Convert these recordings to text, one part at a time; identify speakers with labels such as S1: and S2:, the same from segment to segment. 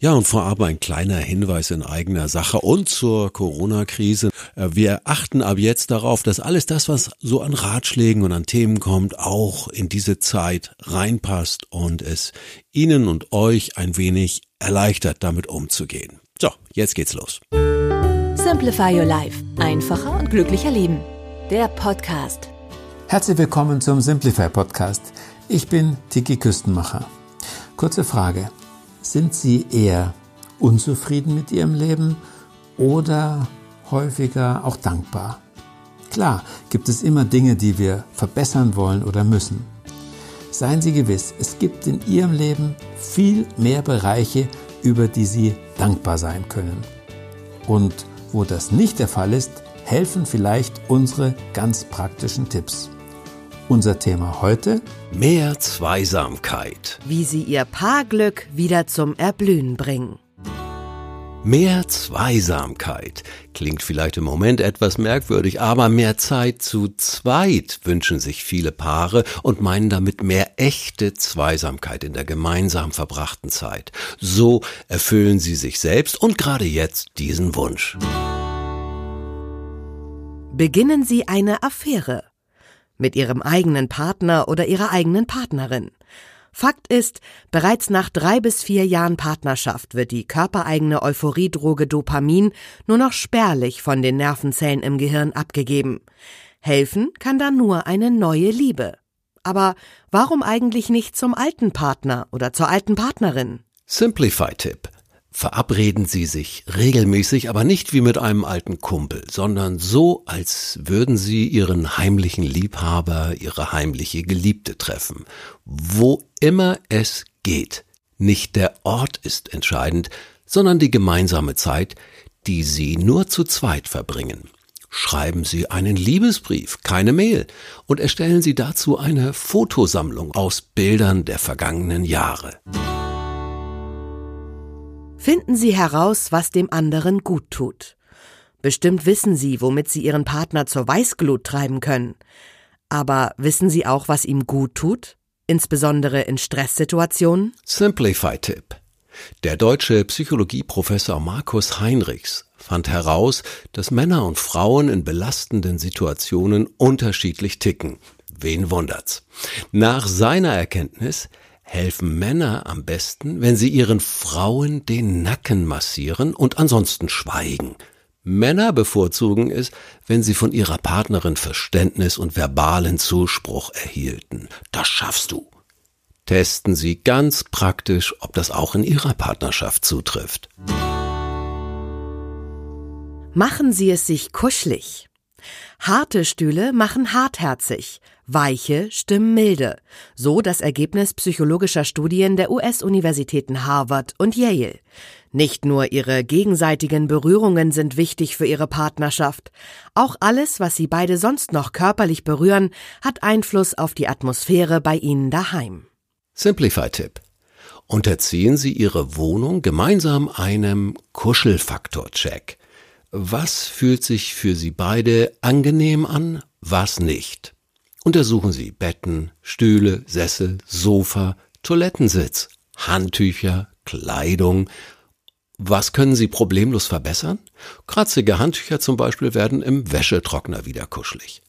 S1: Ja, und vorab ein kleiner Hinweis in eigener Sache und zur Corona-Krise. Äh, wir achten ab jetzt darauf, dass alles das, was so an Ratschlägen und an Themen kommt, auch in diese Zeit reinpasst und es Ihnen und euch ein wenig erleichtert, damit umzugehen. So, jetzt geht's los.
S2: Simplify Your Life. Einfacher und glücklicher Leben. Der Podcast.
S3: Herzlich willkommen zum Simplify Podcast. Ich bin Tiki Küstenmacher. Kurze Frage. Sind Sie eher unzufrieden mit Ihrem Leben oder häufiger auch dankbar? Klar, gibt es immer Dinge, die wir verbessern wollen oder müssen. Seien Sie gewiss, es gibt in Ihrem Leben viel mehr Bereiche, über die Sie dankbar sein können. Und wo das nicht der Fall ist, helfen vielleicht unsere ganz praktischen Tipps. Unser Thema heute?
S1: Mehr Zweisamkeit.
S2: Wie Sie Ihr Paarglück wieder zum Erblühen bringen.
S1: Mehr Zweisamkeit. Klingt vielleicht im Moment etwas merkwürdig, aber mehr Zeit zu zweit wünschen sich viele Paare und meinen damit mehr echte Zweisamkeit in der gemeinsam verbrachten Zeit. So erfüllen sie sich selbst und gerade jetzt diesen Wunsch.
S2: Beginnen Sie eine Affäre mit ihrem eigenen Partner oder ihrer eigenen Partnerin. Fakt ist, bereits nach drei bis vier Jahren Partnerschaft wird die körpereigene Euphoriedroge Dopamin nur noch spärlich von den Nervenzellen im Gehirn abgegeben. Helfen kann da nur eine neue Liebe. Aber warum eigentlich nicht zum alten Partner oder zur alten Partnerin?
S1: Simplify-Tipp. Verabreden Sie sich regelmäßig, aber nicht wie mit einem alten Kumpel, sondern so, als würden Sie Ihren heimlichen Liebhaber, Ihre heimliche Geliebte treffen. Wo immer es geht. Nicht der Ort ist entscheidend, sondern die gemeinsame Zeit, die Sie nur zu zweit verbringen. Schreiben Sie einen Liebesbrief, keine Mail, und erstellen Sie dazu eine Fotosammlung aus Bildern der vergangenen Jahre.
S2: Finden Sie heraus, was dem anderen gut tut. Bestimmt wissen Sie, womit Sie Ihren Partner zur Weißglut treiben können. Aber wissen Sie auch, was ihm gut tut? Insbesondere in Stresssituationen?
S1: Simplify-Tipp. Der deutsche Psychologieprofessor Markus Heinrichs fand heraus, dass Männer und Frauen in belastenden Situationen unterschiedlich ticken. Wen wundert's? Nach seiner Erkenntnis helfen Männer am besten, wenn sie ihren Frauen den Nacken massieren und ansonsten schweigen. Männer bevorzugen es, wenn sie von ihrer Partnerin Verständnis und verbalen Zuspruch erhielten. Das schaffst du. Testen Sie ganz praktisch, ob das auch in Ihrer Partnerschaft zutrifft.
S2: Machen Sie es sich kuschelig. Harte Stühle machen hartherzig, weiche stimmen milde. So das Ergebnis psychologischer Studien der US-Universitäten Harvard und Yale. Nicht nur ihre gegenseitigen Berührungen sind wichtig für ihre Partnerschaft. Auch alles, was sie beide sonst noch körperlich berühren, hat Einfluss auf die Atmosphäre bei ihnen daheim.
S1: Simplify-Tipp. Unterziehen Sie Ihre Wohnung gemeinsam einem Kuschelfaktor-Check. Was fühlt sich für Sie beide angenehm an, was nicht? Untersuchen Sie Betten, Stühle, Sessel, Sofa, Toilettensitz, Handtücher, Kleidung. Was können Sie problemlos verbessern? Kratzige Handtücher zum Beispiel werden im Wäschetrockner wieder kuschelig.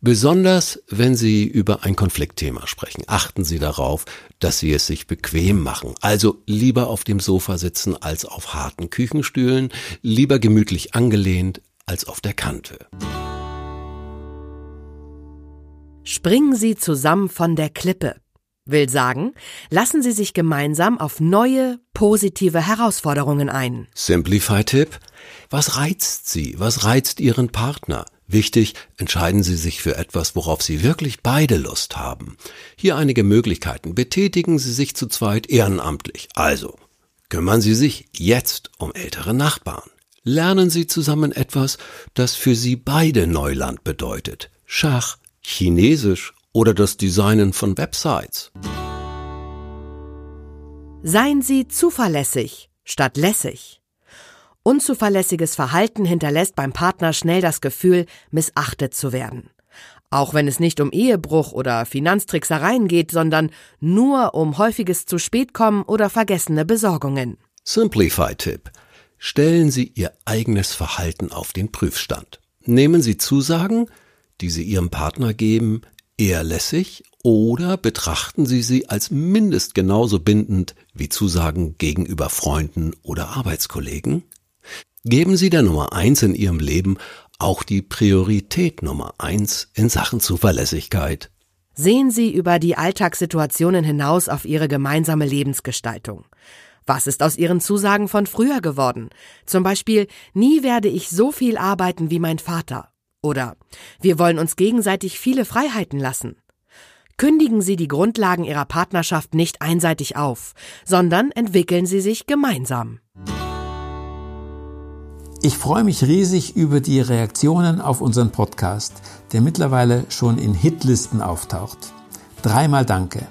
S1: Besonders wenn Sie über ein Konfliktthema sprechen, achten Sie darauf, dass Sie es sich bequem machen. Also lieber auf dem Sofa sitzen als auf harten Küchenstühlen, lieber gemütlich angelehnt als auf der Kante.
S2: Springen Sie zusammen von der Klippe. Will sagen, lassen Sie sich gemeinsam auf neue, positive Herausforderungen ein.
S1: Simplify-Tipp. Was reizt Sie? Was reizt Ihren Partner? Wichtig, entscheiden Sie sich für etwas, worauf Sie wirklich beide Lust haben. Hier einige Möglichkeiten. Betätigen Sie sich zu zweit ehrenamtlich. Also, kümmern Sie sich jetzt um ältere Nachbarn. Lernen Sie zusammen etwas, das für Sie beide Neuland bedeutet. Schach, Chinesisch oder das Designen von Websites.
S2: Seien Sie zuverlässig statt lässig. Unzuverlässiges Verhalten hinterlässt beim Partner schnell das Gefühl, missachtet zu werden. Auch wenn es nicht um Ehebruch oder Finanztricksereien geht, sondern nur um häufiges zu spät kommen oder vergessene Besorgungen.
S1: Simplify-Tipp. Stellen Sie Ihr eigenes Verhalten auf den Prüfstand. Nehmen Sie Zusagen, die Sie Ihrem Partner geben, eher lässig oder betrachten Sie sie als mindest genauso bindend wie Zusagen gegenüber Freunden oder Arbeitskollegen? Geben Sie der Nummer eins in Ihrem Leben auch die Priorität Nummer eins in Sachen Zuverlässigkeit.
S2: Sehen Sie über die Alltagssituationen hinaus auf Ihre gemeinsame Lebensgestaltung. Was ist aus Ihren Zusagen von früher geworden? Zum Beispiel, nie werde ich so viel arbeiten wie mein Vater. Oder wir wollen uns gegenseitig viele Freiheiten lassen. Kündigen Sie die Grundlagen Ihrer Partnerschaft nicht einseitig auf, sondern entwickeln Sie sich gemeinsam.
S3: Ich freue mich riesig über die Reaktionen auf unseren Podcast, der mittlerweile schon in Hitlisten auftaucht. Dreimal Danke.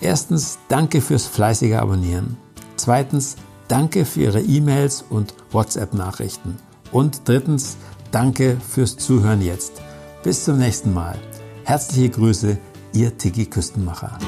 S3: Erstens, danke fürs fleißige Abonnieren. Zweitens, danke für Ihre E-Mails und WhatsApp-Nachrichten. Und drittens, danke fürs Zuhören jetzt. Bis zum nächsten Mal. Herzliche Grüße, Ihr Tiki Küstenmacher.